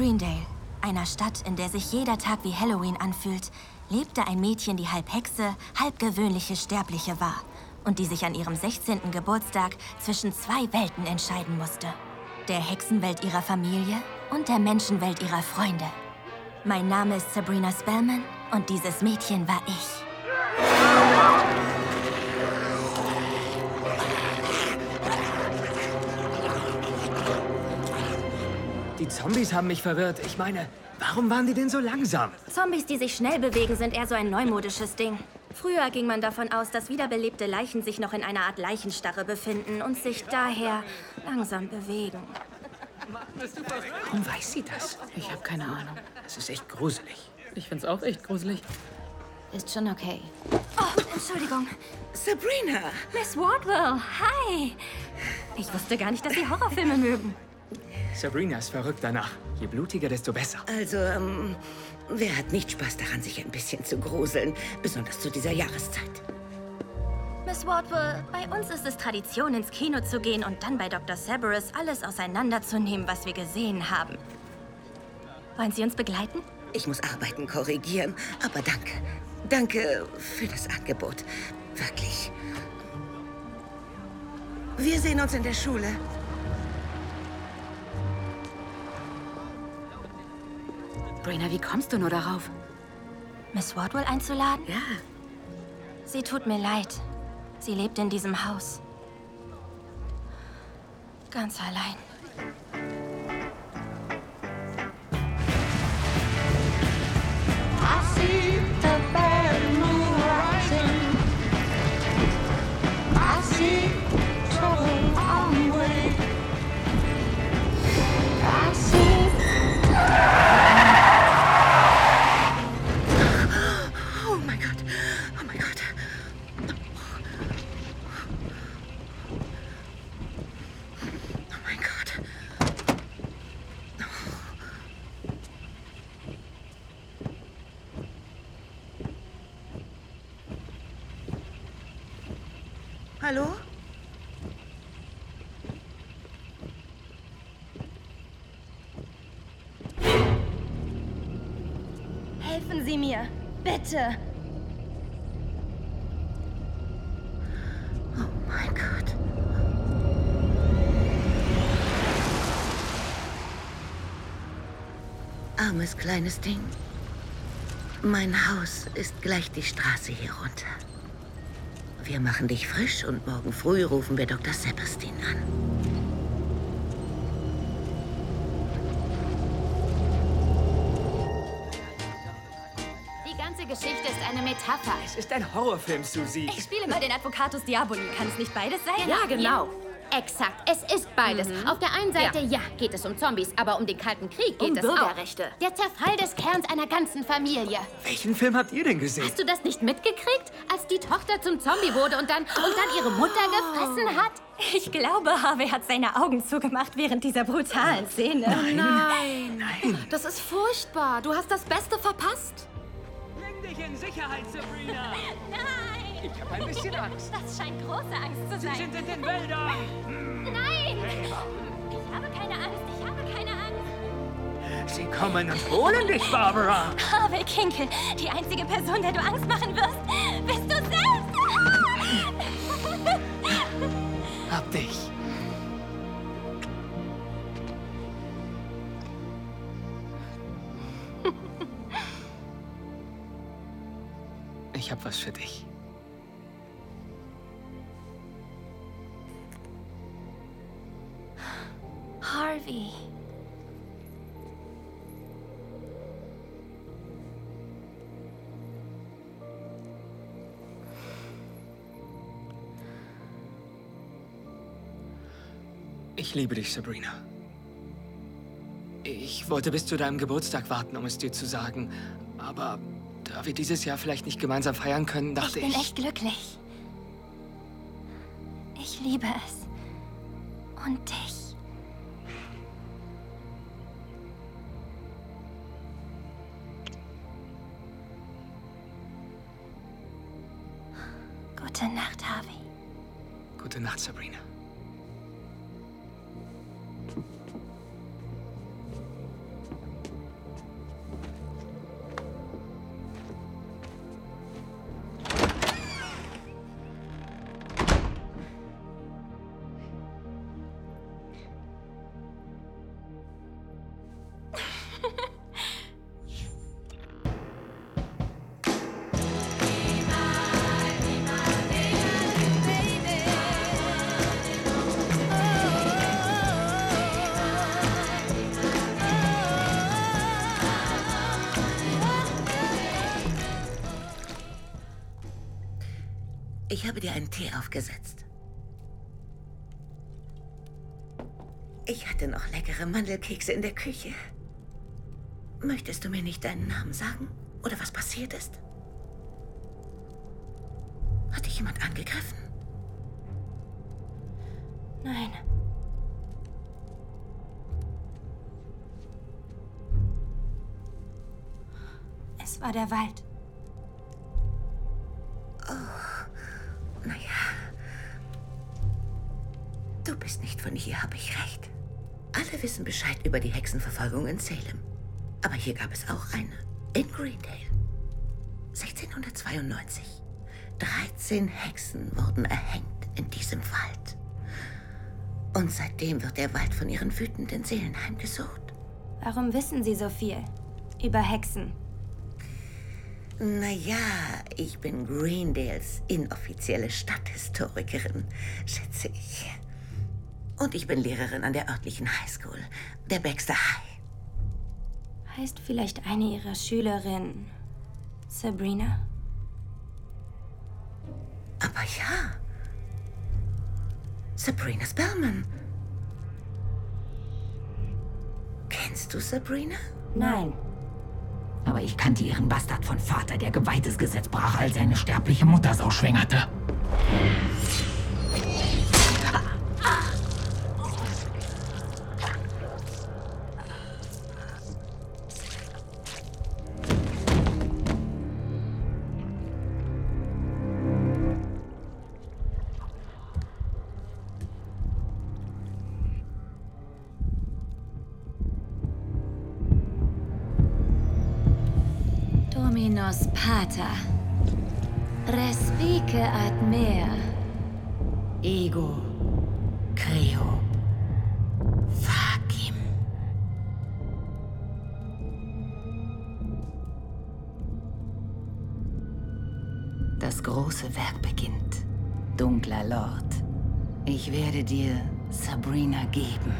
Greendale, einer Stadt, in der sich jeder Tag wie Halloween anfühlt, lebte ein Mädchen, die halb Hexe, halb gewöhnliche Sterbliche war und die sich an ihrem 16. Geburtstag zwischen zwei Welten entscheiden musste. Der Hexenwelt ihrer Familie und der Menschenwelt ihrer Freunde. Mein Name ist Sabrina Spellman und dieses Mädchen war ich. Die Zombies haben mich verwirrt. Ich meine, warum waren die denn so langsam? Zombies, die sich schnell bewegen, sind eher so ein neumodisches Ding. Früher ging man davon aus, dass wiederbelebte Leichen sich noch in einer Art Leichenstarre befinden und sich daher langsam bewegen. Warum weiß sie das? Ich habe keine Ahnung. Das ist echt gruselig. Ich find's auch echt gruselig. Ist schon okay. Oh, Entschuldigung. Sabrina! Miss Wardwell, hi. Ich wusste gar nicht, dass Sie Horrorfilme mögen. Sabrina ist verrückt danach. Je blutiger, desto besser. Also, ähm, wer hat nicht Spaß daran, sich ein bisschen zu gruseln? Besonders zu dieser Jahreszeit. Miss Wardwell, bei uns ist es Tradition, ins Kino zu gehen und dann bei Dr. Cerberus alles auseinanderzunehmen, was wir gesehen haben. Wollen Sie uns begleiten? Ich muss Arbeiten korrigieren, aber danke. Danke für das Angebot. Wirklich. Wir sehen uns in der Schule. Brina, wie kommst du nur darauf? Miss Wardwell einzuladen? Ja. Sie tut mir leid. Sie lebt in diesem Haus. Ganz allein. I see the bad moon rising. I see Bitte. Oh mein Gott. Armes kleines Ding. Mein Haus ist gleich die Straße hier runter. Wir machen dich frisch und morgen früh rufen wir Dr. Sebastian an. Metapher. Es ist ein Horrorfilm, Susi. Ich spiele mal den Advocatus Diaboli. Kann es nicht beides sein? Ja, genau. Exakt, es ist beides. Auf der einen Seite, ja. geht es um Zombies, aber um den Kalten Krieg geht Um es Bürgerrechte. auch. Der Zerfall des Kerns einer ganzen Familie. Welchen Film habt ihr denn gesehen? Hast du das nicht mitgekriegt, als die Tochter zum Zombie wurde und dann, und dann ihre Mutter gefressen hat? Ich glaube, Harvey hat seine Augen zugemacht während dieser brutalen Szene. Nein. Nein. Das ist furchtbar. Du hast das Beste verpasst. Dich in Sicherheit, Sabrina. Nein! Ich habe ein bisschen Angst. Das scheint große Angst zu Sie sein. sind in den Wäldern. Nein! Ich habe keine Angst. Ich habe keine Angst. Sie kommen und holen dich, Barbara. Harvey Kinkel, die einzige Person, der du Angst machen wirst, bist du selbst. Hab dich. Ich hab was für dich. Harvey. Ich liebe dich, Sabrina. Ich wollte bis zu deinem Geburtstag warten, um es dir zu sagen. Aber da wir dieses Jahr vielleicht nicht gemeinsam feiern können, Ich dachte bin ich. echt glücklich. Ich liebe es. Und dich. Habe dir einen Tee aufgesetzt. Ich hatte noch leckere Mandelkekse in der Küche. Möchtest du mir nicht deinen Namen sagen? Oder was passiert ist? Hat dich jemand angegriffen? Nein. Es war der Wald. Alle wissen Bescheid über die Hexenverfolgung in Salem. Aber hier gab es auch eine. In Greendale. 1692. 13 Hexen wurden erhängt in diesem Wald. Und seitdem wird der Wald von ihren wütenden Seelen heimgesucht. Warum wissen Sie so viel? Über Hexen. Naja, ich bin Greendales inoffizielle Stadthistorikerin, schätze ich. Und ich bin Lehrerin an der örtlichen Highschool, der Baxter High. Heißt vielleicht eine Ihrer Schülerinnen Sabrina? Aber ja. Sabrina Spellman. Kennst du Sabrina? Nein. Aber ich kannte ihren Bastard von Vater, der geweihtes Gesetz brach, als er eine sterbliche Muttersau schwängerte. Lord. Ich werde dir Sabrina geben.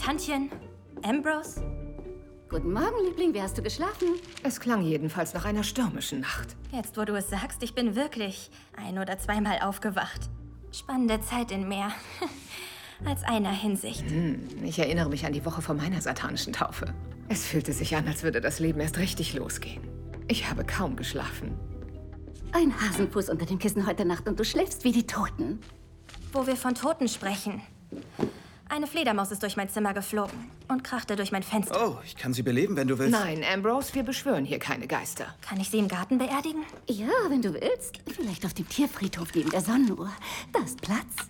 Tantchen. Ambrose? Guten Morgen, Liebling. Wie hast du geschlafen? Es klang jedenfalls nach einer stürmischen Nacht. Jetzt, wo du es sagst, ich bin wirklich ein- oder zweimal aufgewacht. Spannende Zeit in mehr. Als einer Hinsicht. Ich erinnere mich an die Woche vor meiner satanischen Taufe. Es fühlte sich an, als würde das Leben erst richtig losgehen. Ich habe kaum geschlafen. Ein Hasenfuß unter dem Kissen heute Nacht und du schläfst wie die Toten. Wo wir von Toten sprechen. Eine Fledermaus ist durch mein Zimmer geflogen und krachte durch mein Fenster. Oh, ich kann sie beleben, wenn du willst. Nein, Ambrose, wir beschwören hier keine Geister. Kann ich sie im Garten beerdigen? Ja, wenn du willst. Vielleicht auf dem Tierfriedhof neben der Sonnenuhr. Da ist Platz.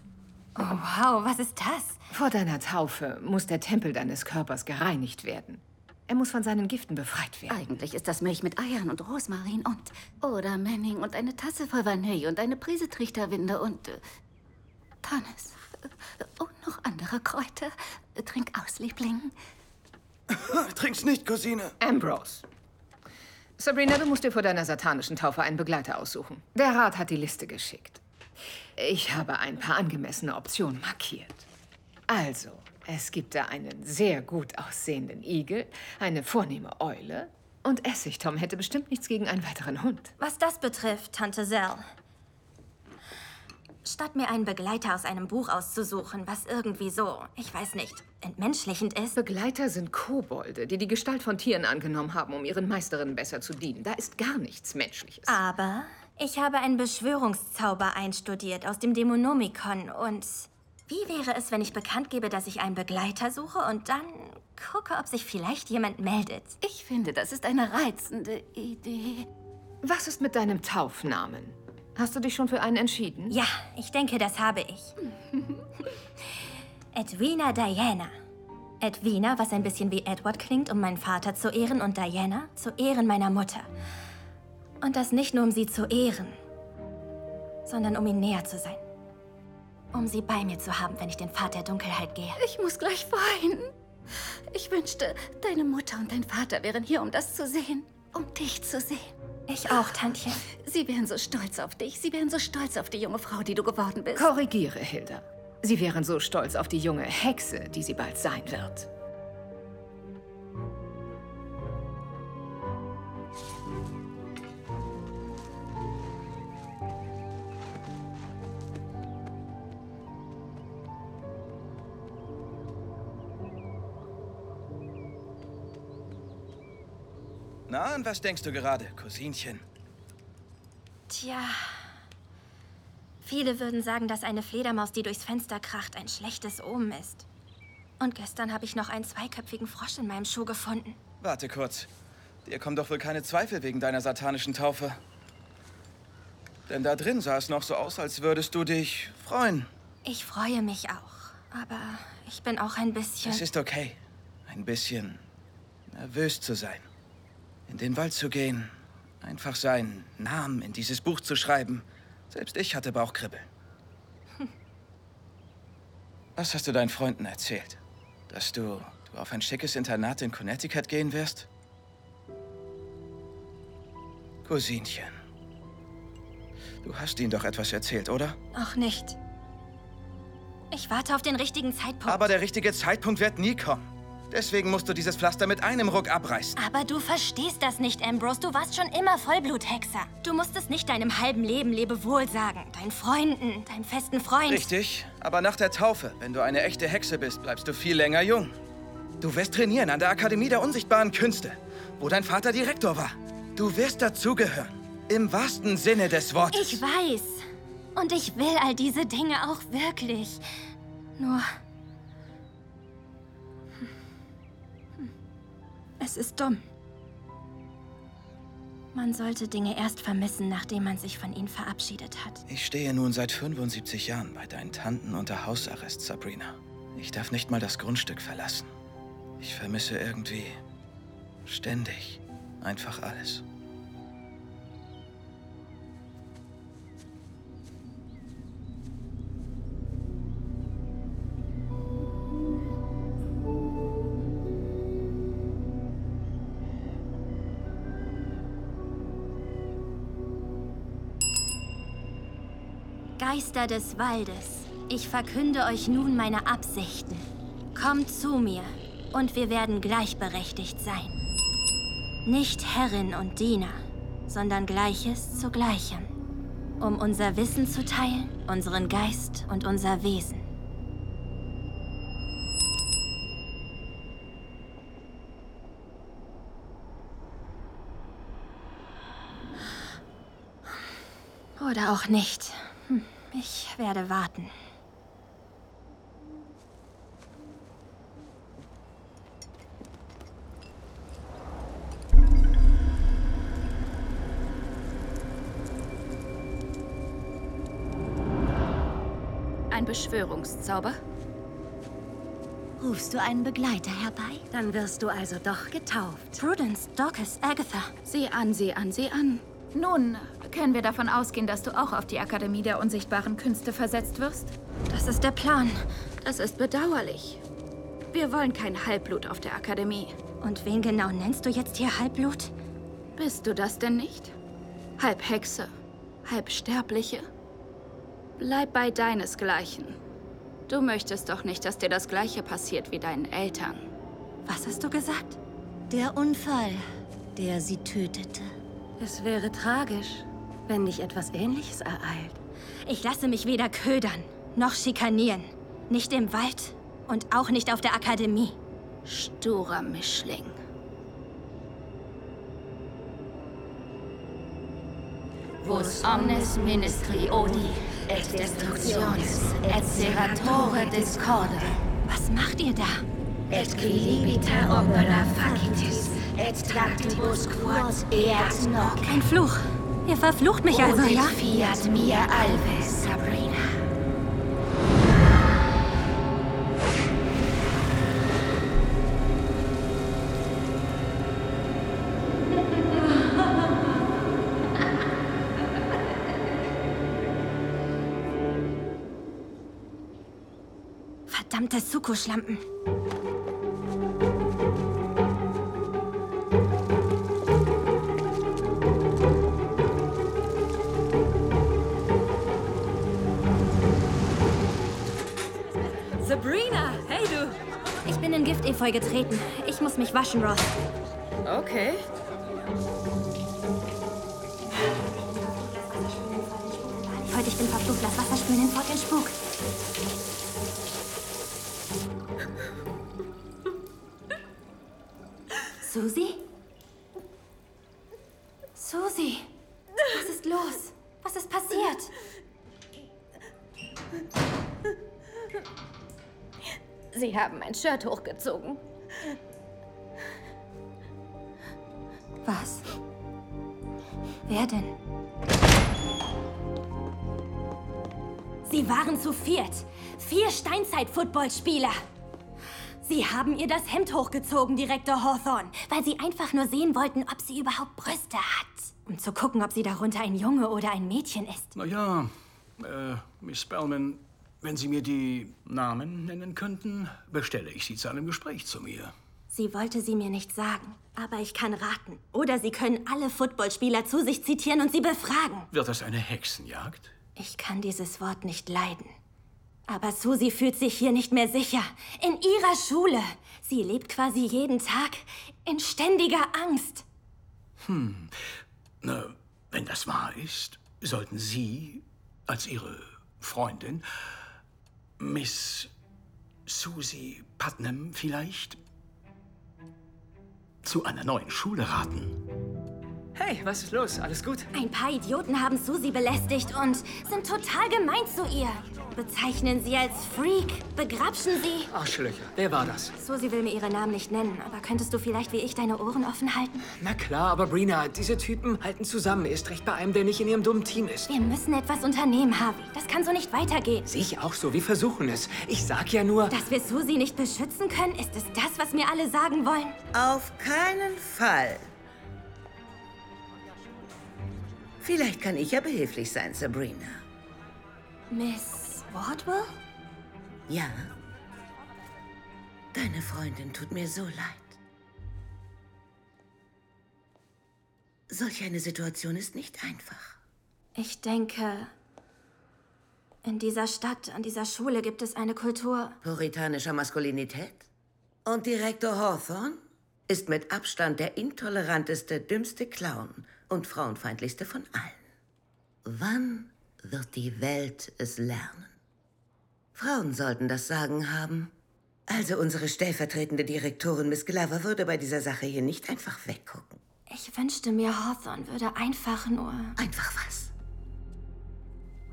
Oh, wow, was ist das? Vor deiner Taufe muss der Tempel deines Körpers gereinigt werden. Er muss von seinen Giften befreit werden. Eigentlich ist das Milch mit Eiern und Rosmarin und... Oder Manning und eine Tasse voll Vanille und eine Prise Trichterwinde und... Äh, Tannis. Und noch andere Kräuter. Trink aus, Liebling. Trink's nicht, Cousine. Ambrose. Sabrina, du musst dir vor deiner satanischen Taufe einen Begleiter aussuchen. Der Rat hat die Liste geschickt. Ich habe ein paar angemessene Optionen markiert. Also, Es gibt da einen sehr gut aussehenden Igel, eine vornehme Eule und Essigtom hätte bestimmt nichts gegen einen weiteren Hund. Was das betrifft, Tante Zell. Statt mir einen Begleiter aus einem Buch auszusuchen, was irgendwie so, ich weiß nicht, entmenschlichend ist. Begleiter sind Kobolde, die die Gestalt von Tieren angenommen haben, um ihren Meisterinnen besser zu dienen. Da ist gar nichts Menschliches. Aber ich habe einen Beschwörungszauber einstudiert aus dem Dämonomikon und wie wäre es, wenn ich bekannt gebe, dass ich einen Begleiter suche und dann gucke, ob sich vielleicht jemand meldet? Ich finde, das ist eine reizende Idee. Was ist mit deinem Taufnamen? Hast du dich schon für einen entschieden? Ja, ich denke, das habe ich. Edwina Diana. Edwina, was ein bisschen wie Edward klingt, um meinen Vater zu ehren, und Diana zu Ehren meiner Mutter. Und das nicht nur, um sie zu ehren, sondern um ihm näher zu sein. Um sie bei mir zu haben, wenn ich den Pfad der Dunkelheit gehe. Ich muss gleich weinen. Ich wünschte, deine Mutter und dein Vater wären hier, um das zu sehen. Um dich zu sehen. Ich auch, Tantchen. Sie wären so stolz auf dich. Sie wären so stolz auf die junge Frau, die du geworden bist. Korrigiere, Hilda. Sie wären so stolz auf die junge Hexe, die sie bald sein wird. Na, an was denkst du gerade, Cousinchen? Tja. Viele würden sagen, dass eine Fledermaus, die durchs Fenster kracht, ein schlechtes Omen ist. Und gestern habe ich noch einen zweiköpfigen Frosch in meinem Schuh gefunden. Warte kurz. Dir kommen doch wohl keine Zweifel wegen deiner satanischen Taufe. Denn da drin sah es noch so aus, als würdest du dich freuen. Ich freue mich auch. Aber ich bin auch ein bisschen. Es ist okay, ein bisschen nervös zu sein. In den Wald zu gehen, einfach seinen Namen in dieses Buch zu schreiben. Selbst ich hatte Bauchkribbeln. Was hast du deinen Freunden erzählt? Dass du, du auf ein schickes Internat in Connecticut gehen wirst? Cousinchen. Du hast ihnen doch etwas erzählt, oder? Auch nicht. Ich warte auf den richtigen Zeitpunkt. Aber der richtige Zeitpunkt wird nie kommen. Deswegen musst du dieses Pflaster mit einem Ruck abreißen. Aber du verstehst das nicht, Ambrose. Du warst schon immer Vollbluthexer. Du musstest nicht deinem halben Leben Lebewohl sagen. Deinen Freunden, deinem festen Freund. Richtig, aber nach der Taufe, wenn du eine echte Hexe bist, bleibst du viel länger jung. Du wirst trainieren an der Akademie der unsichtbaren Künste, wo dein Vater Direktor war. Du wirst dazugehören. Im wahrsten Sinne des Wortes. Ich weiß. Und ich will all diese Dinge auch wirklich. Nur. Es ist dumm. Man sollte Dinge erst vermissen, nachdem man sich von ihnen verabschiedet hat. Ich stehe nun seit 75 Jahren bei deinen Tanten unter Hausarrest, Sabrina. Ich darf nicht mal das Grundstück verlassen. Ich vermisse irgendwie ständig einfach alles. Geister des Waldes, ich verkünde euch nun meine Absichten. Kommt zu mir, und wir werden gleichberechtigt sein. Nicht Herrin und Diener, sondern Gleiches zu Gleichem. Um unser Wissen zu teilen, unseren Geist und unser Wesen. Oder auch nicht. Hm, Ich werde warten. Ein Beschwörungszauber? Rufst du einen Begleiter herbei? Dann wirst du also doch getauft. Prudence, Dorcas, Agatha. Sieh an, sieh an, sieh an. Nun, können wir davon ausgehen, dass du auch auf die Akademie der unsichtbaren Künste versetzt wirst? Das ist der Plan. Das ist bedauerlich. Wir wollen kein Halbblut auf der Akademie. Und wen genau nennst du jetzt hier Halbblut? Bist du das denn nicht? Halb Hexe, halb Sterbliche? Bleib bei deinesgleichen. Du möchtest doch nicht, dass dir das Gleiche passiert wie deinen Eltern. Was hast du gesagt? Der Unfall, der sie tötete. Es wäre tragisch, wenn dich etwas Ähnliches ereilt. Ich lasse mich weder ködern noch schikanieren. Nicht im Wald und auch nicht auf der Akademie. Sturer Mischling. Vos omnes ministri odi et destructionis et seratore discorde. Was macht ihr da? Et qui libita opera facitis et tractibus quod eat noc. Ein Fluch. Ihr verflucht mich also, ja? fiat mia alves, Sabrina. Verdammte Suko-Schlampen. Giftefeu getreten. Ich muss mich waschen, Ross. Okay. Heute ich bin verflucht. Lass Wasser spülen hinfort den Spuk. Mein Shirt hochgezogen. Was? Wer denn? Sie waren zu viert. Vier Steinzeit-Footballspieler. Sie haben ihr das Hemd hochgezogen, Direktor Hawthorne, weil sie einfach nur sehen wollten, ob sie überhaupt Brüste hat. Um zu gucken, ob sie darunter ein Junge oder ein Mädchen ist. Na ja, äh, Miss Spellman, wenn Sie mir die Namen nennen könnten, bestelle ich Sie zu einem Gespräch zu mir. Sie wollte sie mir nicht sagen, aber ich kann raten. Oder Sie können alle Footballspieler zu sich zitieren und sie befragen. Wird das eine Hexenjagd? Ich kann dieses Wort nicht leiden. Aber Susi fühlt sich hier nicht mehr sicher. In ihrer Schule. Sie lebt quasi jeden Tag in ständiger Angst. Hm, na, wenn das wahr ist, sollten Sie als Ihre Freundin Miss Susie Putnam vielleicht zu einer neuen Schule raten. Hey, was ist los? Alles gut? Ein paar Idioten haben Susi belästigt und sind total gemein zu ihr. Bezeichnen sie als Freak, begrapschen sie. Arschlöcher. Wer war das? Susi will mir ihre Namen nicht nennen, aber könntest du vielleicht wie ich deine Ohren offen halten? Na klar, aber Brina, diese Typen halten zusammen. Erst recht bei einem, der nicht in ihrem dummen Team ist. Wir müssen etwas unternehmen, Harvey. Das kann so nicht weitergehen. Sehe ich auch so. Wir versuchen es. Ich sag ja nur... Dass wir Susi nicht beschützen können, ist es das, was mir alle sagen wollen? Auf keinen Fall. Vielleicht kann ich ja behilflich sein, Sabrina. Miss Wardwell? Ja. Deine Freundin tut mir so leid. Solch eine Situation ist nicht einfach. Ich denke, in dieser Stadt, an dieser Schule gibt es eine Kultur. Puritanischer Maskulinität? Und Direktor Hawthorne ist mit Abstand der intoleranteste, dümmste Clown und frauenfeindlichste von allen. Wann wird die Welt es lernen? Frauen sollten das Sagen haben. Also unsere stellvertretende Direktorin Miss Glover würde bei dieser Sache hier nicht einfach weggucken. Ich wünschte mir, Hawthorne würde einfach nur. Einfach was?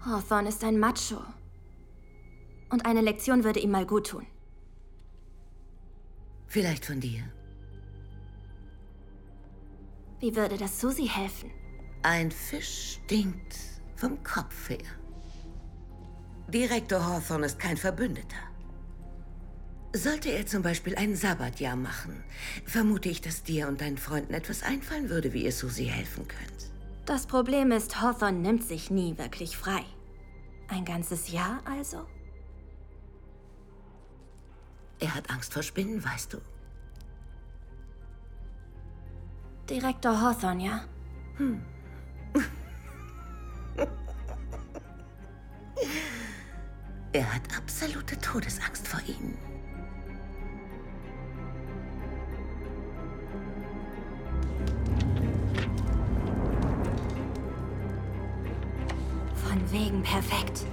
Hawthorne ist ein Macho. Und eine Lektion würde ihm mal gut tun. Vielleicht von dir. Wie würde das Susi helfen? Ein Fisch stinkt vom Kopf her. Direktor Hawthorne ist kein Verbündeter. Sollte er zum Beispiel ein Sabbatjahr machen, vermute ich, dass dir und deinen Freunden etwas einfallen würde, wie ihr Susi helfen könnt. Das Problem ist, Hawthorne nimmt sich nie wirklich frei. Ein ganzes Jahr also? Er hat Angst vor Spinnen, weißt du. Direktor Hawthorne, ja? Er hat absolute Todesangst vor ihnen. Von wegen perfekt.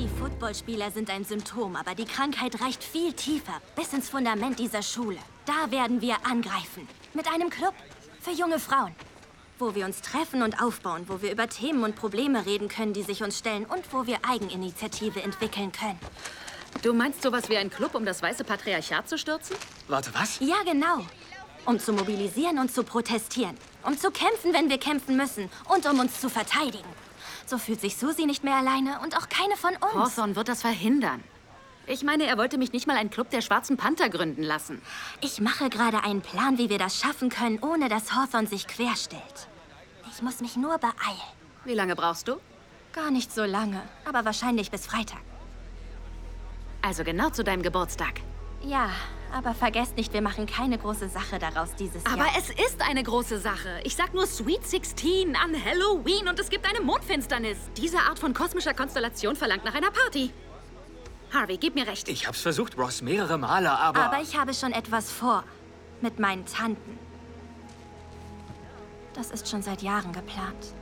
Die Footballspieler sind ein Symptom, aber die Krankheit reicht viel tiefer, bis ins Fundament dieser Schule. Da werden wir angreifen. Mit einem Club für junge Frauen. Wo wir uns treffen und aufbauen, wo wir über Themen und Probleme reden können, die sich uns stellen und wo wir Eigeninitiative entwickeln können. Du meinst sowas wie ein Club, um das weiße Patriarchat zu stürzen? Warte, was? Ja, genau. Um zu mobilisieren und zu protestieren. Um zu kämpfen, wenn wir kämpfen müssen. Und um uns zu verteidigen. So fühlt sich Susi nicht mehr alleine und auch keine von uns. Hawthorne wird das verhindern. Ich meine, er wollte mich nicht mal einen Club der Schwarzen Panther gründen lassen. Ich mache gerade einen Plan, wie wir das schaffen können, ohne dass Hawthorne sich querstellt. Ich muss mich nur beeilen. Wie lange brauchst du? Gar nicht so lange, aber wahrscheinlich bis Freitag. Also genau zu deinem Geburtstag. Ja, aber vergesst nicht, wir machen keine große Sache daraus dieses Aber Jahr. es ist eine große Sache. Ich sag nur Sweet 16 an Halloween und es gibt eine Mondfinsternis. Diese Art von kosmischer Konstellation verlangt nach einer Party. Harvey, gib mir recht. Ich hab's versucht, Ross, mehrere Male, aber... Aber ich habe schon etwas vor. Mit meinen Tanten. Das ist schon seit Jahren geplant.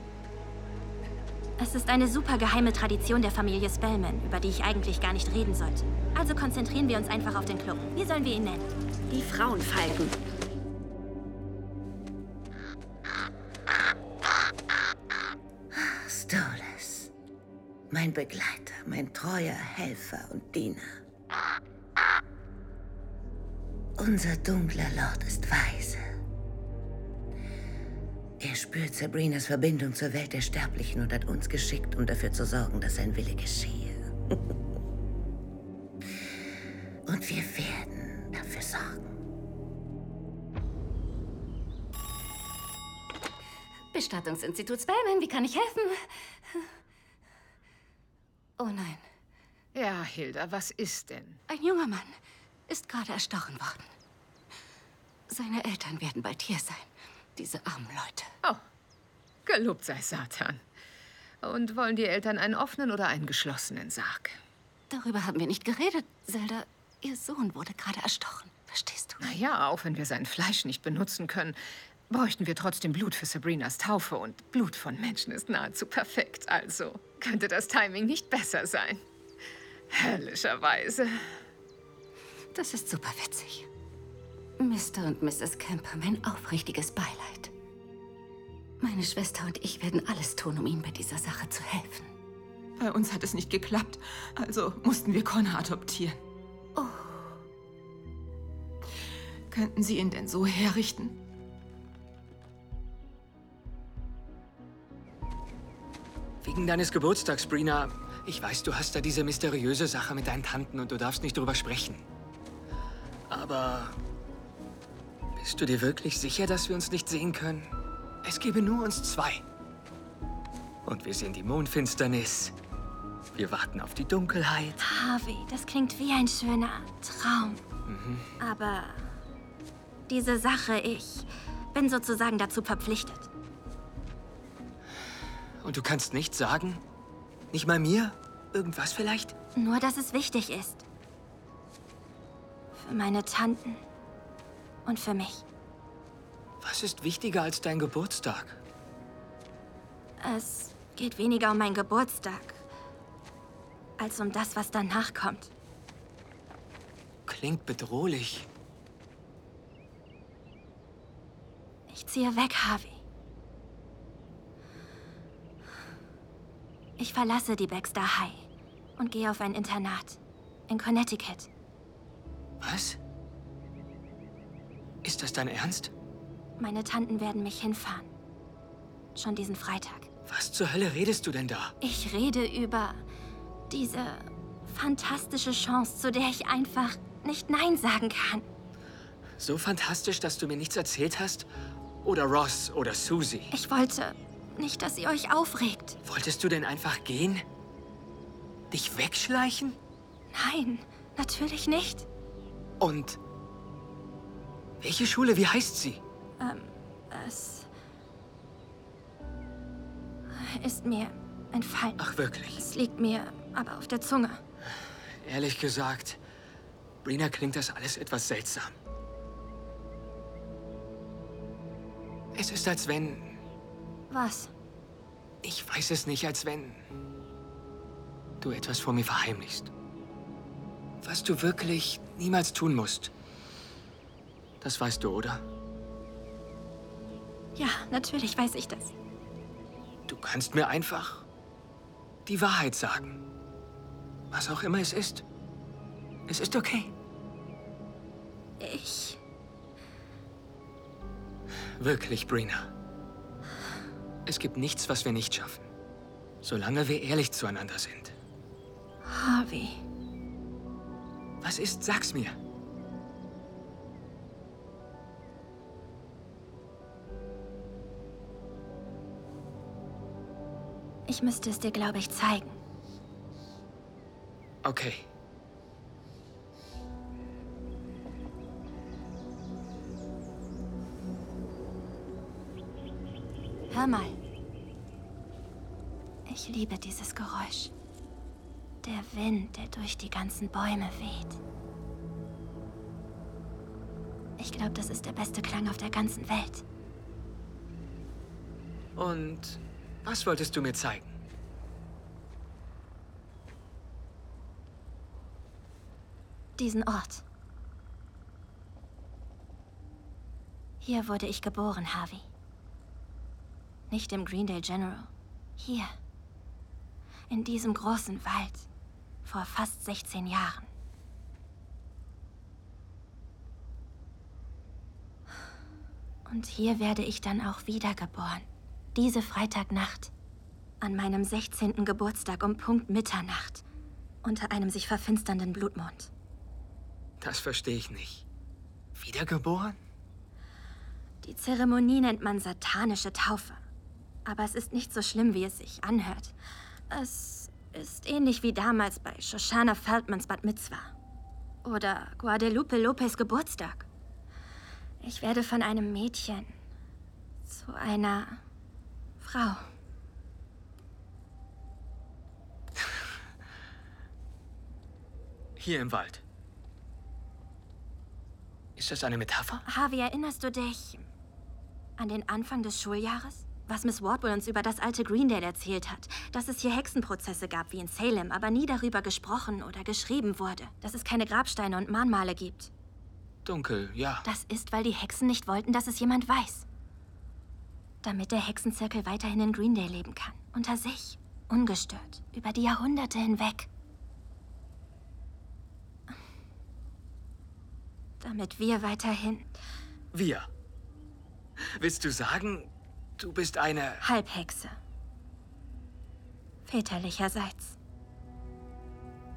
Es ist eine super geheime Tradition der Familie Spellman, über die ich eigentlich gar nicht reden sollte. Also konzentrieren wir uns einfach auf den Club. Wie sollen wir ihn nennen? Die Frauenfalken. Stolas. Mein Begleiter, mein treuer Helfer und Diener. Unser dunkler Lord ist weise. Er spürt Sabrinas Verbindung zur Welt der Sterblichen und hat uns geschickt, um dafür zu sorgen, dass sein Wille geschehe. und wir werden dafür sorgen. Bestattungsinstitut Spellman, wie kann ich helfen? Oh nein, Ja, Hilda, was ist denn? ein junger Mann ist gerade erstochen worden. Seine Eltern werden bald hier sein. Diese armen Leute. Oh, gelobt sei Satan. Und wollen die Eltern einen offenen oder einen geschlossenen Sarg? Darüber haben wir nicht geredet, Zelda. Ihr Sohn wurde gerade erstochen. Verstehst du? Naja, auch wenn wir sein Fleisch nicht benutzen können, bräuchten wir trotzdem Blut für Sabrinas Taufe. Und Blut von Menschen ist nahezu perfekt. Also könnte das Timing nicht besser sein. Höllischerweise. Das ist super witzig. Mr. und Mrs. Kemper, mein aufrichtiges Beileid. Meine Schwester und ich werden alles tun, um Ihnen bei dieser Sache zu helfen. Bei uns hat es nicht geklappt, also mussten wir Connor adoptieren. Oh. Könnten Sie ihn denn so herrichten? Wegen deines Geburtstags, Brina. Ich weiß, du hast da diese mysteriöse Sache mit deinen Tanten und du darfst nicht drüber sprechen. Aber bist du dir wirklich sicher, dass wir uns nicht sehen können? Es gäbe nur uns zwei. Und wir sehen die Mondfinsternis. Wir warten auf die Dunkelheit. Harvey, das klingt wie ein schöner Traum. Mhm. Aber diese Sache, ich bin sozusagen dazu verpflichtet. Und du kannst nichts sagen? Nicht mal mir? Irgendwas vielleicht? Nur, dass es wichtig ist. Für meine Tanten und für mich. Was ist wichtiger als dein Geburtstag? Es geht weniger um meinen Geburtstag, als um das, was danach kommt. Klingt bedrohlich. Ich ziehe weg, Harvey. Ich verlasse die Baxter High und gehe auf ein Internat in Connecticut. Was? Ist das dein Ernst? Meine Tanten werden mich hinfahren. Schon diesen Freitag. Was zur Hölle redest du denn da? Ich rede über diese fantastische Chance, zu der ich einfach nicht Nein sagen kann. So fantastisch, dass du mir nichts erzählt hast? Oder Ross oder Susie? Ich wollte nicht, dass ihr euch aufregt. Wolltest du denn einfach gehen? Dich wegschleichen? Nein, natürlich nicht. Und welche Schule, wie heißt sie? Ähm, es ist mir ein Fall. Ach, wirklich? Es liegt mir aber auf der Zunge. Ehrlich gesagt, Brina klingt das alles etwas seltsam. Es ist, als wenn... Was? Ich weiß es nicht, als wenn... du etwas vor mir verheimlichst. Was du wirklich niemals tun musst. Das weißt du, oder? Ja, natürlich weiß ich das. Du kannst mir einfach die Wahrheit sagen. Was auch immer es ist. Es ist okay. Ich. Wirklich, Brina. Es gibt nichts, was wir nicht schaffen. Solange wir ehrlich zueinander sind. Harvey. Was ist? Sag's mir. Ich müsste es dir, glaube ich, zeigen. Okay. Hör mal. Ich liebe dieses Geräusch. Der Wind, der durch die ganzen Bäume weht. Ich glaube, das ist der beste Klang auf der ganzen Welt. Und was wolltest du mir zeigen? Diesen Ort. Hier wurde ich geboren, Harvey. Nicht im Greendale General. Hier. In diesem großen Wald. Vor fast 16 Jahren. Und hier werde ich dann auch wiedergeboren. Diese Freitagnacht. An meinem 16. Geburtstag um Punkt Mitternacht. Unter einem sich verfinsternden Blutmond. Das verstehe ich nicht. Wiedergeboren? Die Zeremonie nennt man satanische Taufe. Aber es ist nicht so schlimm, wie es sich anhört. Es ist ähnlich wie damals bei Shoshana Feldmans Bad Mitzvah. Oder Guadalupe Lopez Geburtstag. Ich werde von einem Mädchen zu einer Frau. Hier im Wald. Ist das eine Metapher? Harvey, erinnerst du dich an den Anfang des Schuljahres? Was Miss Wardwell uns über das alte Greendale erzählt hat. Dass es hier Hexenprozesse gab wie in Salem, aber nie darüber gesprochen oder geschrieben wurde. Dass es keine Grabsteine und Mahnmale gibt. Dunkel, ja. Das ist, weil die Hexen nicht wollten, dass es jemand weiß. Damit der Hexenzirkel weiterhin in Greendale leben kann. Unter sich. Ungestört. Über die Jahrhunderte hinweg. Damit wir weiterhin Wir. Willst du sagen, du bist eine... Halbhexe. Väterlicherseits.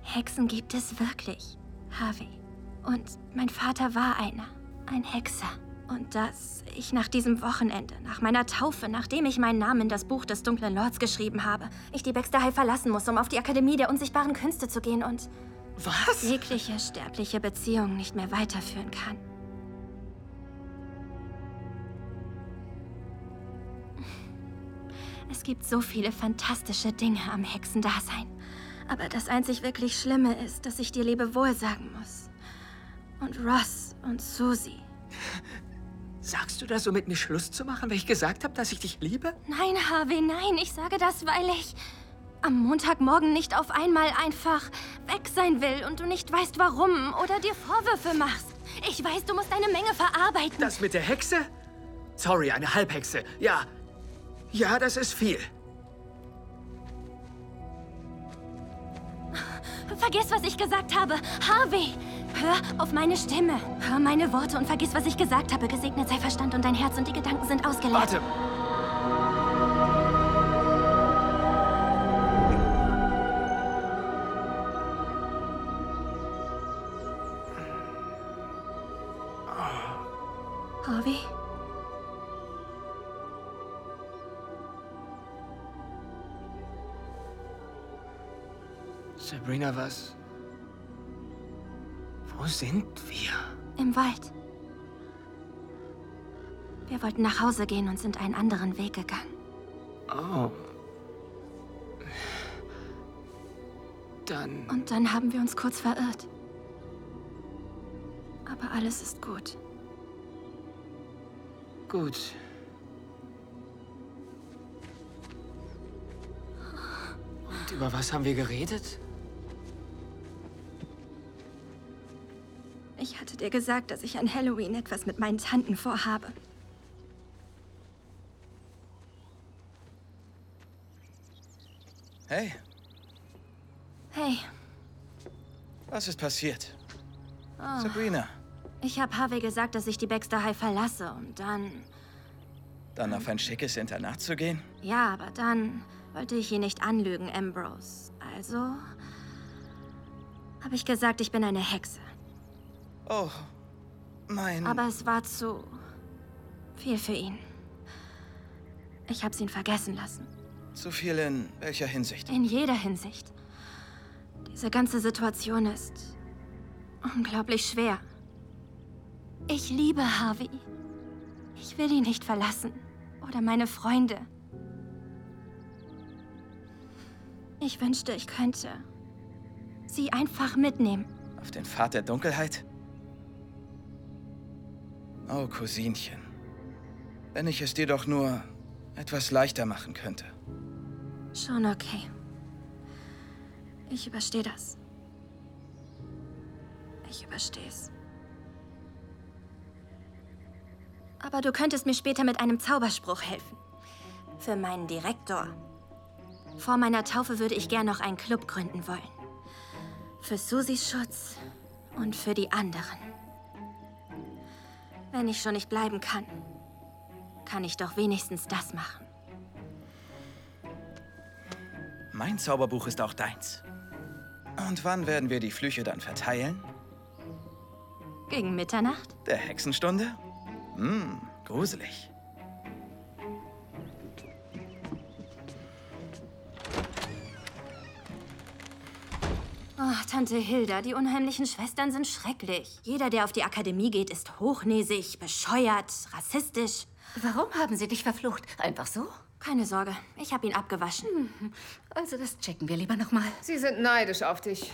Hexen gibt es wirklich, Harvey. Und mein Vater war einer. Ein Hexer. Und dass ich nach diesem Wochenende, nach meiner Taufe, nachdem ich meinen Namen in das Buch des Dunklen Lords geschrieben habe, ich die Baxter High verlassen muss, um auf die Akademie der unsichtbaren Künste zu gehen und Was? jegliche sterbliche Beziehung nicht mehr weiterführen kann. Es gibt so viele fantastische Dinge am Hexendasein. Aber das einzig wirklich Schlimme ist, dass ich dir Lebewohl sagen muss. Und Ross und Susie. Sagst du das, um mit mir Schluss zu machen, weil ich gesagt habe, dass ich dich liebe? Nein, Harvey, nein. Ich sage das, weil ich am Montagmorgen nicht auf einmal einfach weg sein will und du nicht weißt, warum oder dir Vorwürfe machst. Ich weiß, du musst eine Menge verarbeiten. Das mit der Hexe? Sorry, eine Halbhexe. Ja. Ja, das ist viel. Vergiss, was ich gesagt habe. Harvey, hör auf meine Stimme. Hör meine Worte und vergiss, was ich gesagt habe. Gesegnet sei Verstand und dein Herz und die Gedanken sind ausgeleert. Warte. Harvey? Sabrina, was? Wo sind wir? Im Wald. Wir wollten nach Hause gehen und sind einen anderen Weg gegangen. Oh. dann... Und dann haben wir uns kurz verirrt. Aber alles ist gut. Gut. Und über was haben wir geredet? Ich hatte dir gesagt, dass ich an Halloween etwas mit meinen Tanten vorhabe. Hey, Hey, was ist passiert? oh, Sabrina, ich habe Harvey gesagt, dass ich die Baxter High verlasse und dann... dann auf ein schickes Internat zu gehen? Ja, aber dann wollte ich ihn nicht anlügen, Ambrose. Also habe ich gesagt, ich bin eine Hexe. Oh, mein... Aber es war zu viel für ihn. Ich hab's ihn vergessen lassen. Zu viel in welcher Hinsicht? In jeder Hinsicht. Diese ganze Situation ist unglaublich schwer. Ich liebe Harvey. Ich will ihn nicht verlassen. Oder meine Freunde. Ich wünschte, ich könnte sie einfach mitnehmen. Auf den Pfad der Dunkelheit? Oh, Cousinchen. Wenn ich es dir doch nur etwas leichter machen könnte. Schon okay. Ich überstehe das. Ich übersteh's. Aber du könntest mir später mit einem Zauberspruch helfen. Für meinen Direktor. Vor meiner Taufe würde ich gern noch einen Club gründen wollen. Für Susis Schutz und für die anderen. Wenn ich schon nicht bleiben kann, kann ich doch wenigstens das machen. Mein Zauberbuch ist auch deins. Und wann werden wir die Flüche dann verteilen? Gegen Mitternacht? Der Hexenstunde? Hm, gruselig. Oh, Tante Hilda, die unheimlichen Schwestern sind schrecklich. Jeder, der auf die Akademie geht, ist hochnäsig, bescheuert, rassistisch. Warum haben sie dich verflucht? Einfach so? Keine Sorge, ich habe ihn abgewaschen. Also das checken wir lieber noch mal. Sie sind neidisch auf dich.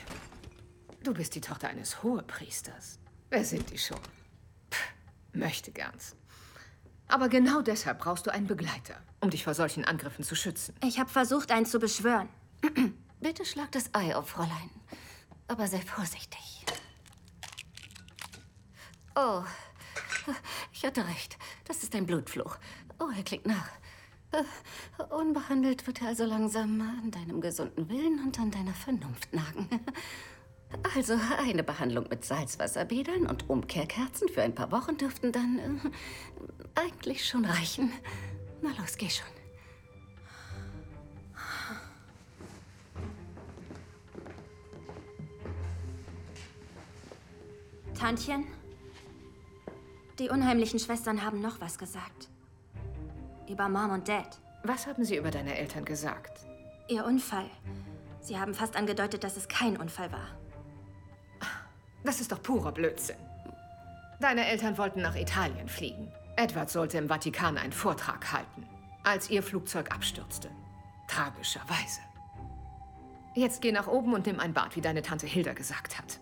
Du bist die Tochter eines Hohepriesters. Wer sind die schon? Pff, möchte gern's. Aber genau deshalb brauchst du einen Begleiter, um dich vor solchen Angriffen zu schützen. Ich habe versucht, einen zu beschwören. Bitte schlag das Ei auf, Fräulein. Aber sei vorsichtig. Oh, ich hatte recht. Das ist ein Blutfluch. Oh, er klingt nach. Unbehandelt wird er also langsam an deinem gesunden Willen und an deiner Vernunft nagen. Also eine Behandlung mit Salzwasserbädern und Umkehrkerzen für ein paar Wochen dürften dann äh, eigentlich schon reichen. Na los, geh schon. Tantchen? Die unheimlichen Schwestern haben noch was gesagt. Über Mom und Dad. Was haben sie über deine Eltern gesagt? Ihr Unfall. Sie haben fast angedeutet, dass es kein Unfall war. Das ist doch purer Blödsinn. Deine Eltern wollten nach Italien fliegen. Edward sollte im Vatikan einen Vortrag halten, als ihr Flugzeug abstürzte. Tragischerweise. Jetzt geh nach oben und nimm ein Bad, wie deine Tante Hilda gesagt hat.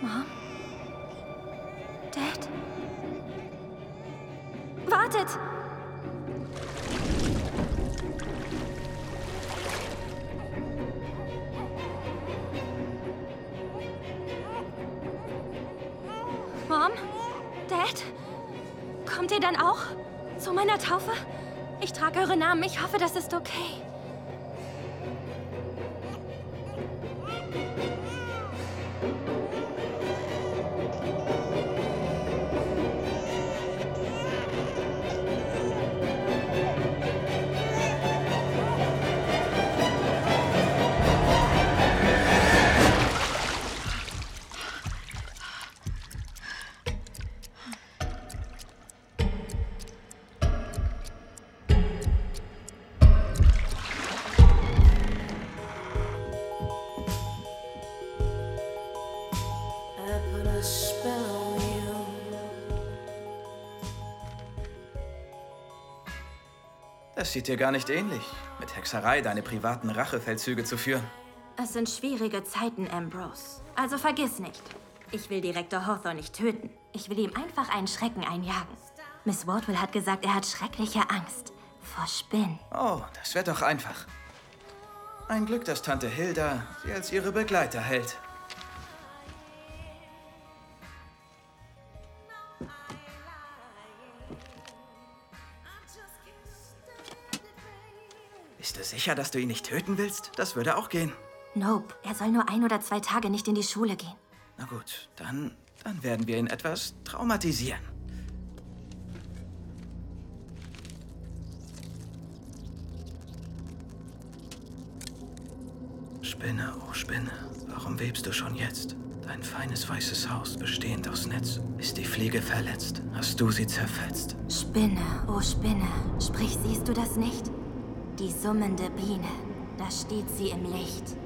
Mom? Dad? Wartet! Mom? Dad? Kommt ihr dann auch? Zu meiner Taufe? Ich trage eure Namen. Ich hoffe, das ist okay. Sieht dir gar nicht ähnlich, mit Hexerei deine privaten Rachefeldzüge zu führen. Es sind schwierige Zeiten, Ambrose. Also vergiss nicht. Ich will Direktor Hawthorne nicht töten. Ich will ihm einfach einen Schrecken einjagen. Miss Wardwell hat gesagt, er hat schreckliche Angst vor Spinnen. Oh, das wird doch einfach. Ein Glück, dass Tante Hilda sie als ihre Begleiter hält. Sicher, dass du ihn nicht töten willst? Das würde auch gehen. Nope, er soll nur ein oder zwei Tage nicht in die Schule gehen. Na gut, dann, dann werden wir ihn etwas traumatisieren. Spinne, oh Spinne, warum webst du schon jetzt? Dein feines weißes Haus, bestehend aus Netz. Ist die Fliege verletzt? Hast du sie zerfetzt? Spinne, oh Spinne, sprich, siehst du das nicht? Die summende Biene, da steht sie im Licht.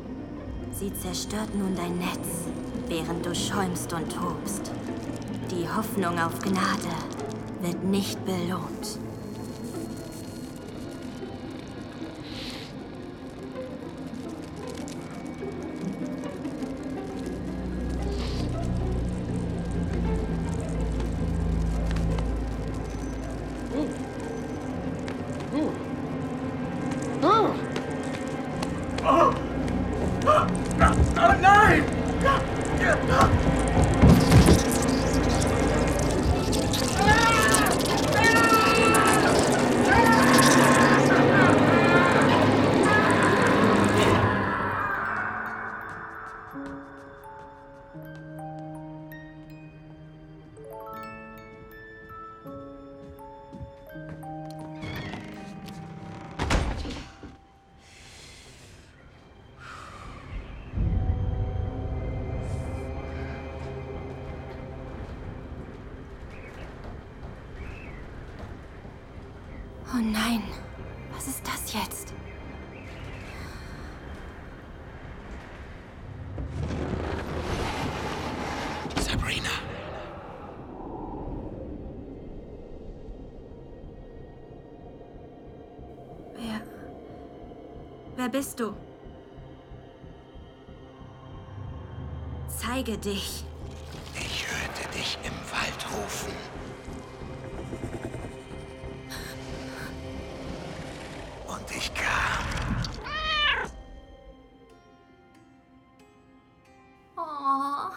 Sie zerstört nun dein Netz, während du schäumst und tobst. Die Hoffnung auf Gnade wird nicht belohnt. Bist du? Zeige dich. Ich hörte dich im Wald rufen. Und ich kam. Oh.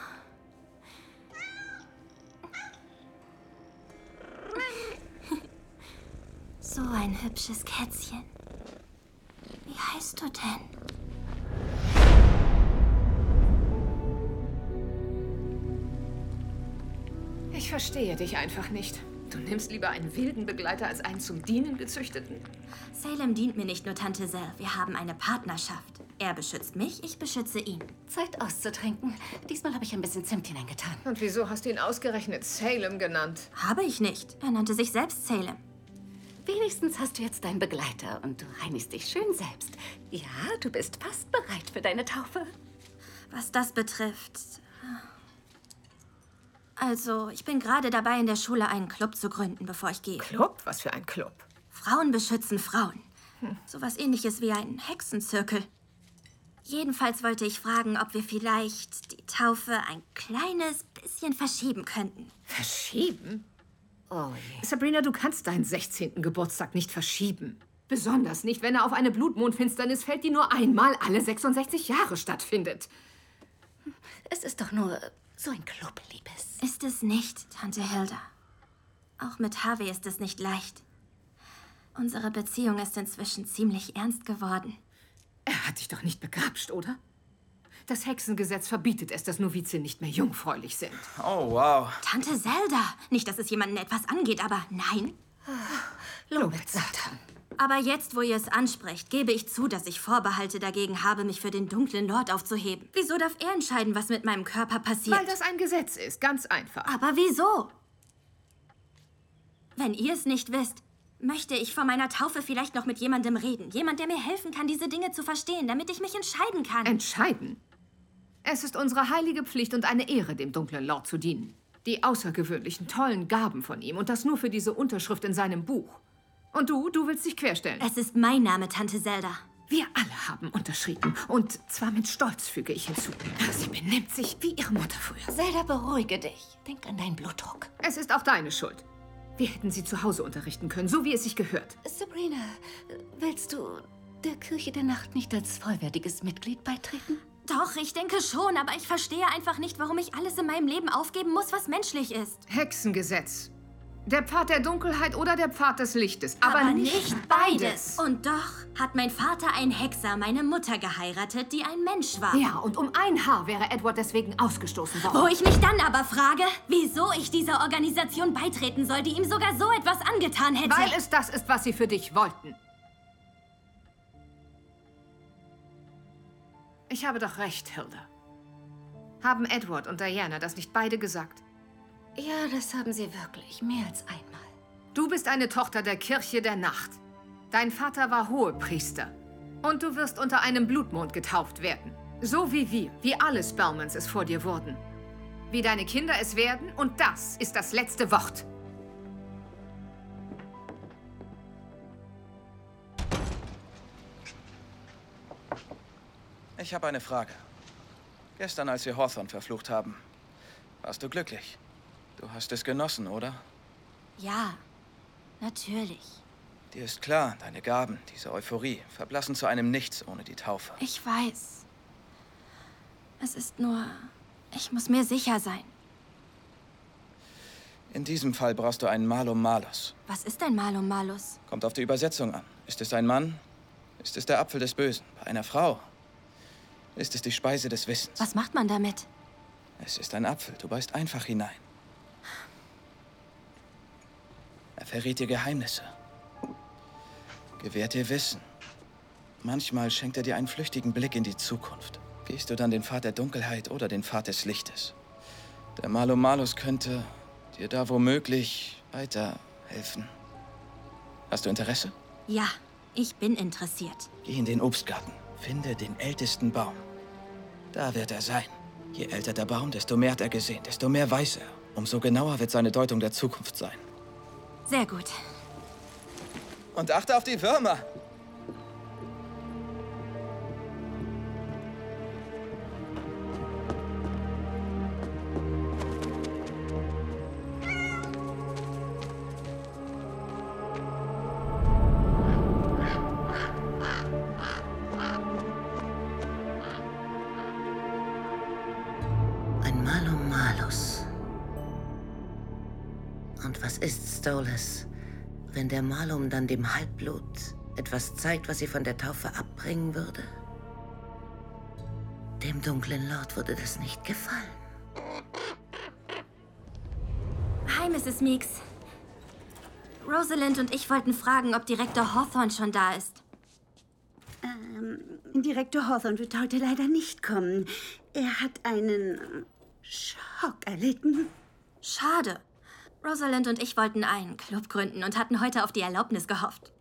So ein hübsches Kätzchen. Wie heißt du denn? Ich verstehe dich einfach nicht. Du nimmst lieber einen wilden Begleiter als einen zum Dienen gezüchteten. Salem dient mir nicht nur, Tante Sel. Wir haben eine Partnerschaft. Er beschützt mich, ich beschütze ihn. Zeit auszutrinken. Diesmal habe ich ein bisschen Zimt hineingetan. Und wieso hast du ihn ausgerechnet Salem genannt? Habe ich nicht. Er nannte sich selbst Salem. Wenigstens hast du jetzt deinen Begleiter und du reinigst dich schön selbst. Ja, du bist fast bereit für deine Taufe. Was das betrifft. Also, ich bin gerade dabei, in der Schule einen Club zu gründen, bevor ich gehe. Club? Was für ein Club? Frauen beschützen Frauen. Sowas ähnliches wie ein Hexenzirkel. Jedenfalls wollte ich fragen, ob wir vielleicht die Taufe ein kleines bisschen verschieben könnten. Verschieben? Oh Sabrina, du kannst deinen 16. Geburtstag nicht verschieben. Besonders nicht, wenn er auf eine Blutmondfinsternis fällt, die nur einmal alle 66 Jahre stattfindet. Es ist doch nur so ein Club, Liebes. Ist es nicht, Tante Hilda. Auch mit Harvey ist es nicht leicht. Unsere Beziehung ist inzwischen ziemlich ernst geworden. Er hat dich doch nicht begrapscht, oder? Das Hexengesetz verbietet es, dass Novizien nicht mehr jungfräulich sind. Oh, wow. Tante Zelda! Nicht, dass es jemanden etwas angeht, aber nein. Lobet Satan. Aber jetzt, wo ihr es ansprecht, gebe ich zu, dass ich Vorbehalte dagegen habe, mich für den dunklen Lord aufzuheben. Wieso darf er entscheiden, was mit meinem Körper passiert? Weil das ein Gesetz ist, ganz einfach. Aber wieso? Wenn ihr es nicht wisst, möchte ich vor meiner Taufe vielleicht noch mit jemandem reden. Jemand, der mir helfen kann, diese Dinge zu verstehen, damit ich mich entscheiden kann. Entscheiden? Es ist unsere heilige Pflicht und eine Ehre, dem dunklen Lord zu dienen. Die außergewöhnlichen, tollen Gaben von ihm und das nur für diese Unterschrift in seinem Buch. Und du, du willst dich querstellen. Es ist mein Name, Tante Zelda. Wir alle haben unterschrieben. Und zwar mit Stolz, füge ich hinzu. Sie benimmt sich wie ihre Mutter früher. Zelda, beruhige dich. Denk an deinen Blutdruck. Es ist auch deine Schuld. Wir hätten sie zu Hause unterrichten können, so wie es sich gehört. Sabrina, willst du der Kirche der Nacht nicht als vollwertiges Mitglied beitreten? Doch, ich denke schon, aber ich verstehe einfach nicht, warum ich alles in meinem Leben aufgeben muss, was menschlich ist. Hexengesetz. Der Pfad der Dunkelheit oder der Pfad des Lichtes. Aber, nicht beides. Und doch hat mein Vater ein Hexer meine Mutter geheiratet, die ein Mensch war. Ja, und um ein Haar wäre Edward deswegen ausgestoßen worden. Wo ich mich dann aber frage, wieso ich dieser Organisation beitreten soll, die ihm sogar so etwas angetan hätte. Weil es das ist, was sie für dich wollten. Ich habe doch recht, Hilda. Haben Edward und Diana das nicht beide gesagt? Ja, das haben sie wirklich. Mehr als einmal. Du bist eine Tochter der Kirche der Nacht. Dein Vater war Hohepriester. Und du wirst unter einem Blutmond getauft werden. So wie wir, wie alle Spellmans es vor dir wurden. Wie deine Kinder es werden, und das ist das letzte Wort. Ich habe eine Frage. Gestern, als wir Hawthorne verflucht haben, warst du glücklich? Du hast es genossen, oder? Ja, natürlich. Dir ist klar, deine Gaben, diese Euphorie, verblassen zu einem Nichts ohne die Taufe. Ich weiß. Es ist nur, ich muss mir sicher sein. In diesem Fall brauchst du einen Malum Malus. Was ist ein Malum Malus? Kommt auf die Übersetzung an. Ist es ein Mann? Ist es der Apfel des Bösen? Bei einer Frau? Ist es die Speise des Wissens? Was macht man damit? Es ist ein Apfel. Du beißt einfach hinein. Er verrät dir Geheimnisse. Gewährt dir Wissen. Manchmal schenkt er dir einen flüchtigen Blick in die Zukunft. Gehst du dann den Pfad der Dunkelheit oder den Pfad des Lichtes? Der Malum Malus könnte dir da womöglich weiterhelfen. Hast du Interesse? Ja, ich bin interessiert. Geh in den Obstgarten. Finde den ältesten Baum. Da wird er sein. Je älter der Baum, desto mehr hat er gesehen, desto mehr weiß er. Umso genauer wird seine Deutung der Zukunft sein. Sehr gut. Und achte auf die Würmer. Malum dann dem Halbblut etwas zeigt, was sie von der Taufe abbringen würde? Dem dunklen Lord würde das nicht gefallen. Hi, Mrs. Meeks. Rosalind und ich wollten fragen, ob Direktor Hawthorne schon da ist. Ähm, Direktor Hawthorne wird heute leider nicht kommen. Er hat einen Schock erlitten. Schade. Rosalind und ich wollten einen Club gründen und hatten heute auf die Erlaubnis gehofft.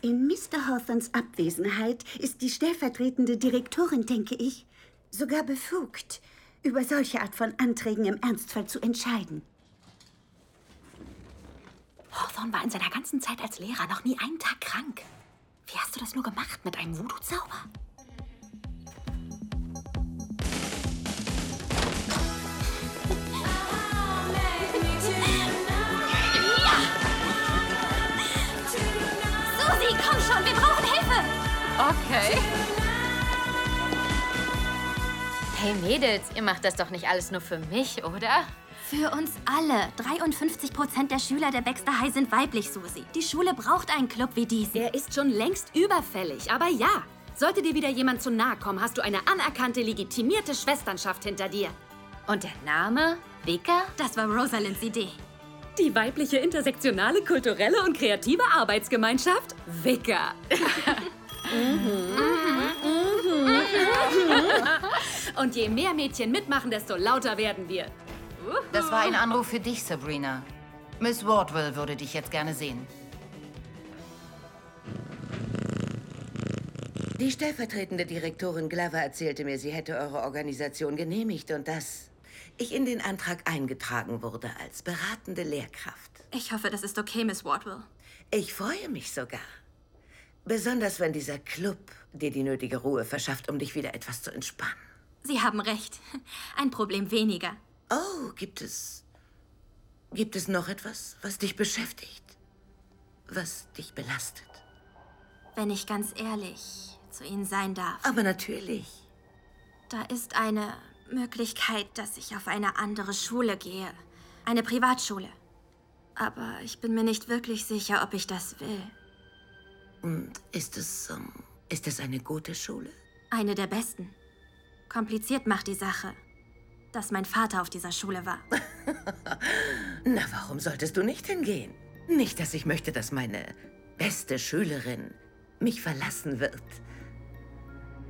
In Mr. Hawthorns Abwesenheit ist die stellvertretende Direktorin, denke ich, sogar befugt, über solche Art von Anträgen im Ernstfall zu entscheiden. Hawthorne war in seiner ganzen Zeit als Lehrer noch nie einen Tag krank. Wie hast du das nur gemacht mit einem Voodoo-Zauber? Okay. Hey Mädels, ihr macht das doch nicht alles nur für mich, oder? Für uns alle. 53 Prozent der Schüler der Baxter High sind weiblich, Susi. Die Schule braucht einen Club wie diesen. Der ist schon längst überfällig, aber ja. Sollte dir wieder jemand zu nahe kommen, hast du eine anerkannte, legitimierte Schwesternschaft hinter dir. Und der Name? Vika? Das war Rosalinds Idee. Die weibliche intersektionale, kulturelle und kreative Arbeitsgemeinschaft Vika. Und je mehr Mädchen mitmachen, desto lauter werden wir. Das war ein Anruf für dich, Sabrina. Miss Wardwell würde dich jetzt gerne sehen. Die stellvertretende Direktorin Glover erzählte mir, sie hätte eure Organisation genehmigt und dass ich in den Antrag eingetragen wurde als beratende Lehrkraft. Ich hoffe, das ist okay, Miss Wardwell. Ich freue mich sogar. Besonders wenn dieser Club dir die nötige Ruhe verschafft, um dich wieder etwas zu entspannen. Sie haben recht. Ein Problem weniger. Oh, gibt es. Gibt es noch etwas, was dich beschäftigt? Was dich belastet? Wenn ich ganz ehrlich zu Ihnen sein darf. Aber natürlich. Da ist eine Möglichkeit, dass ich auf eine andere Schule gehe. Eine Privatschule. Aber ich bin mir nicht wirklich sicher, ob ich das will. Und ist es, ähm, ist es eine gute Schule? Eine der besten. Kompliziert macht die Sache, dass mein Vater auf dieser Schule war. Na, warum solltest du nicht hingehen? Nicht, dass ich möchte, dass meine beste Schülerin mich verlassen wird.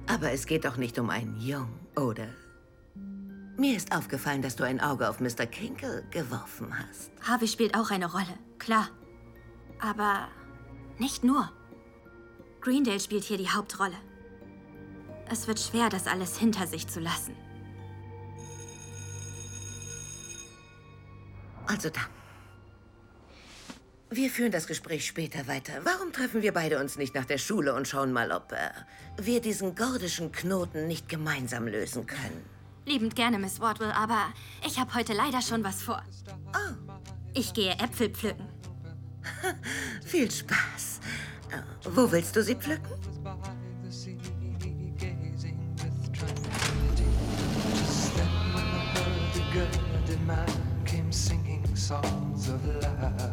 Aber es geht doch nicht um einen Jung, oder? Mir ist aufgefallen, dass du ein Auge auf Mr. Kinkle geworfen hast. Harvey spielt auch eine Rolle, klar. Aber nicht nur. Greendale spielt hier die Hauptrolle. Es wird schwer, das alles hinter sich zu lassen. Also dann. Wir führen das Gespräch später weiter. Warum treffen wir beide uns nicht nach der Schule und schauen mal, ob äh, wir diesen gordischen Knoten nicht gemeinsam lösen können? Liebend gerne, Miss Wardwell, aber ich habe heute leider schon was vor. Oh. Ich gehe Äpfel pflücken. Viel Spaß. Äh, wo willst du sie pflücken? songs of love.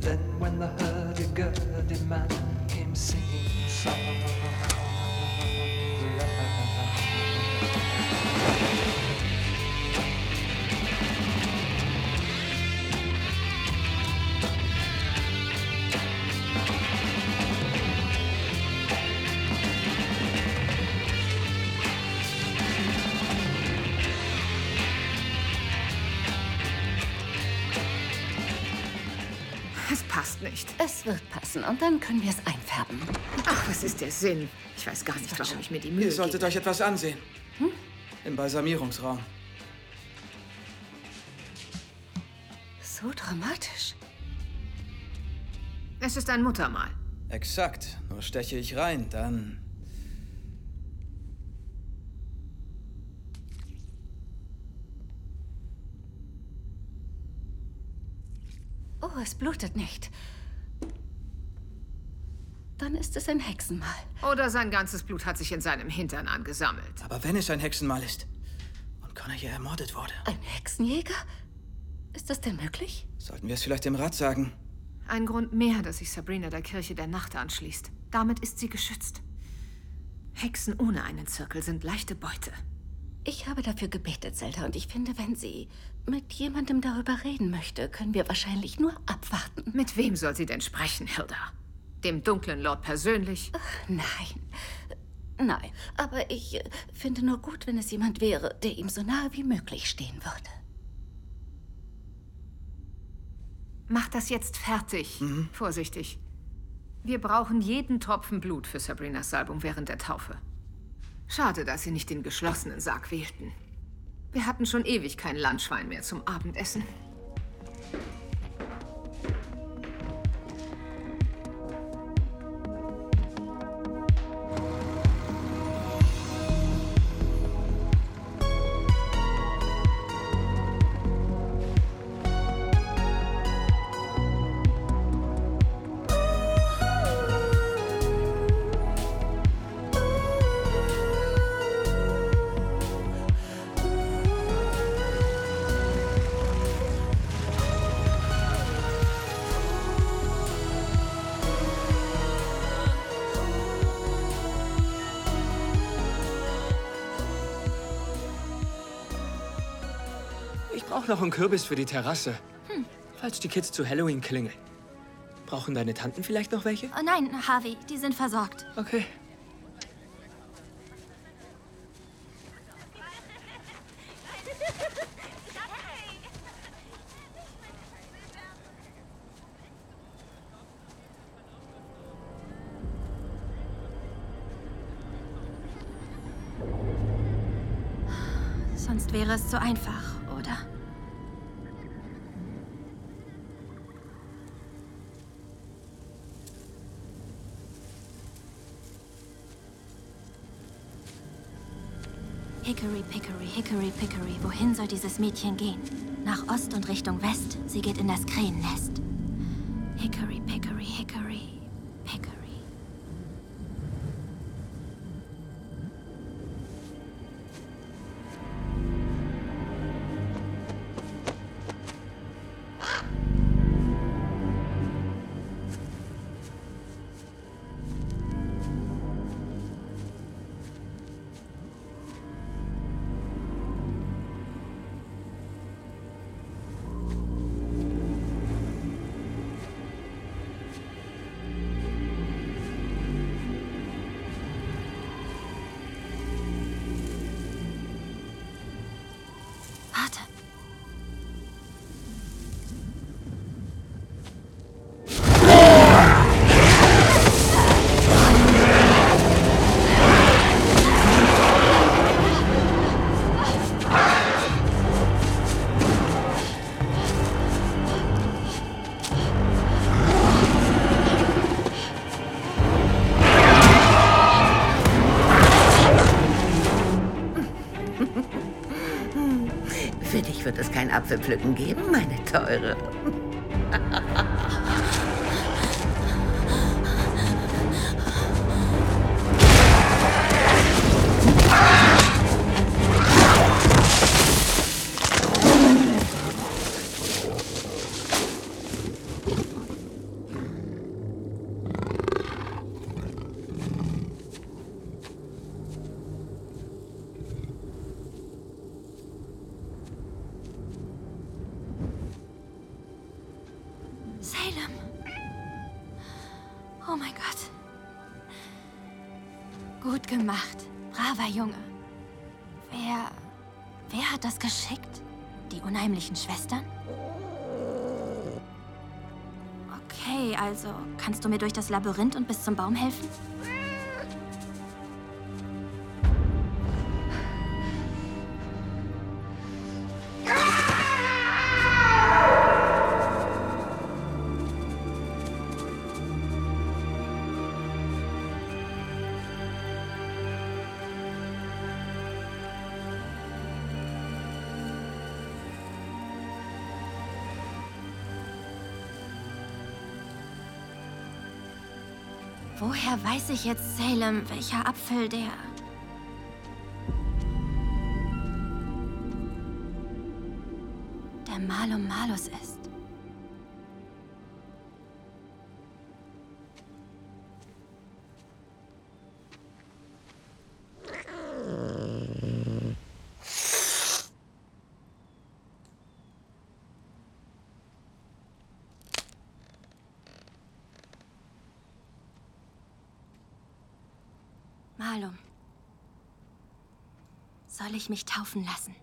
Then when the hurdy-gurdy man nicht. Es wird passen und dann können wir es einfärben. Ach, was ist der Sinn? Ich weiß gar nicht, warum ich mir die Mühe Ihr solltet gebe. euch etwas ansehen. Hm? Im Balsamierungsraum. So dramatisch. Es ist ein Muttermal. Exakt. Nur steche ich rein, dann. Oh, es blutet nicht. Dann ist es ein Hexenmal. Oder sein ganzes Blut hat sich in seinem Hintern angesammelt. Aber wenn es ein Hexenmal ist und Connor hier ermordet wurde, Ein Hexenjäger? Ist das denn möglich? sollten wir es vielleicht dem Rat sagen. Ein Grund mehr, dass sich Sabrina der Kirche der Nacht anschließt. Damit ist sie geschützt. Hexen ohne einen Zirkel sind leichte Beute. Ich habe dafür gebetet, Zelda, und ich finde, wenn sie mit jemandem darüber reden möchte, können wir wahrscheinlich nur abwarten. Mit wem soll sie denn sprechen, Hilda? Dem dunklen Lord persönlich? Nein. Nein, aber ich äh, finde nur gut, wenn es jemand wäre, der ihm so nahe wie möglich stehen würde. Mach das jetzt fertig. Vorsichtig. Wir brauchen jeden Tropfen Blut für Sabrinas Salbung während der Taufe. Schade, dass Sie nicht den geschlossenen Sarg wählten. Wir hatten schon ewig kein Landschwein mehr zum Abendessen. Noch einen Kürbis für die Terrasse. Hm. Falls die Kids zu Halloween klingeln. Brauchen deine Tanten vielleicht noch welche? Oh nein, Harvey, die sind versorgt. Okay. Sonst wäre es zu einfach, Hickory, Pickory, Hickory, Pickory. Wohin soll dieses Mädchen gehen? Nach Ost und Richtung West. Sie geht in das Krähennest. Hickory, Pickory, Hickory, Für dich wird es kein Apfelpflücken geben, meine Teure. Kannst du mir durch das Labyrinth und bis zum Baum helfen? Weiß ich jetzt, Salem, welcher Apfel der... der Malum Malus ist? Malum. Soll ich mich taufen lassen?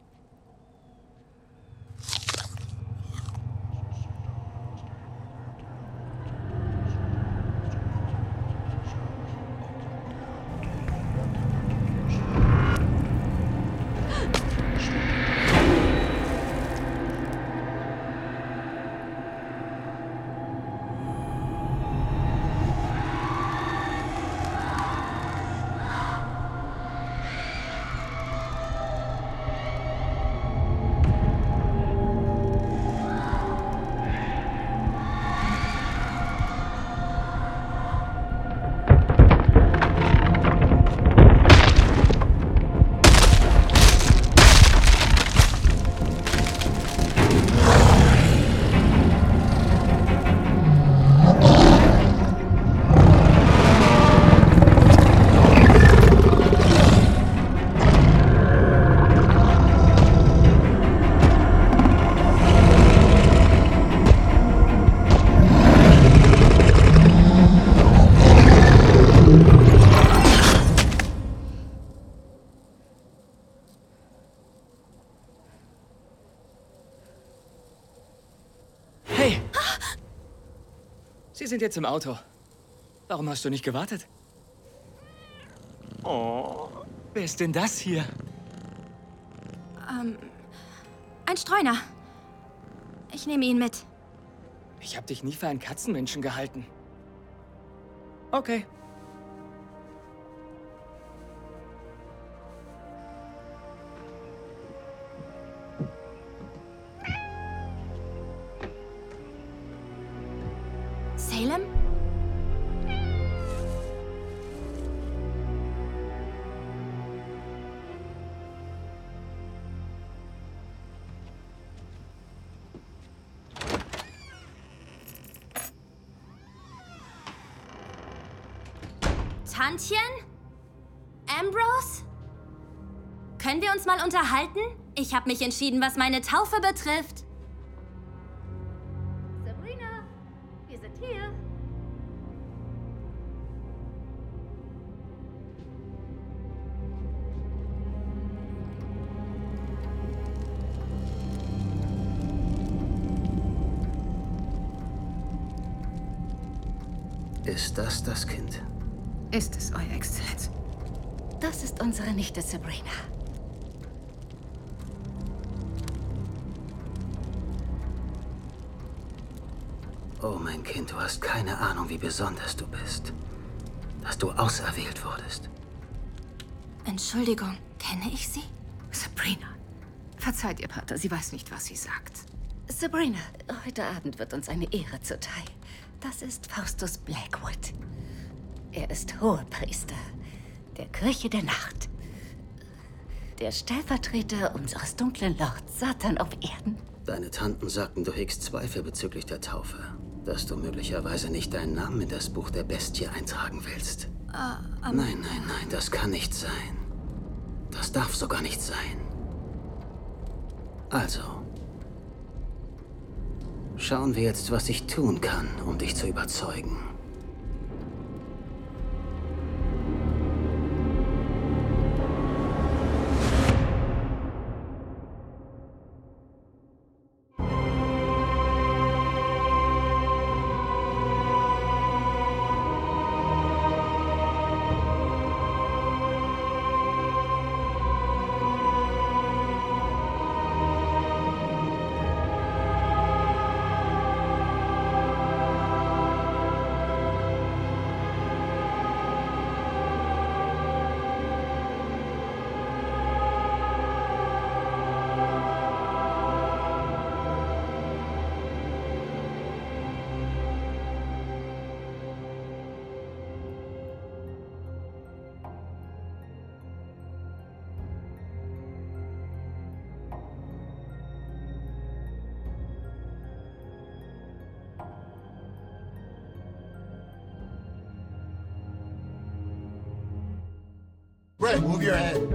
Sie sind jetzt im Auto. Warum hast du nicht gewartet? Oh, wer ist denn das hier? Ähm, ein Streuner. Ich nehme ihn mit. Ich habe dich nie für einen Katzenmenschen gehalten. Okay. Salem? Tantchen? Ambrose? Können wir uns mal unterhalten? Ich habe mich entschieden, was meine Taufe betrifft. Ist das das Kind? Ist es, Euer Exzellenz? Das ist unsere Nichte Sabrina. Oh, mein Kind, du hast keine Ahnung, wie besonders du bist. Dass du auserwählt wurdest. Entschuldigung, kenne ich Sie? Sabrina. Verzeiht ihr, Pater, sie weiß nicht, was sie sagt. Sabrina, heute Abend wird uns eine Ehre zuteil. Das ist Faustus Blackwood. Er ist Hohepriester der Kirche der Nacht. Der Stellvertreter unseres dunklen Lords Satan auf Erden. Deine Tanten sagten, du hegst Zweifel bezüglich der Taufe. Dass du möglicherweise nicht deinen Namen in das Buch der Bestie eintragen willst. Äh, Nein, nein, nein, das kann nicht sein. Das darf sogar nicht sein. Also, schauen wir jetzt, was ich tun kann, um dich zu überzeugen. Red, move your head.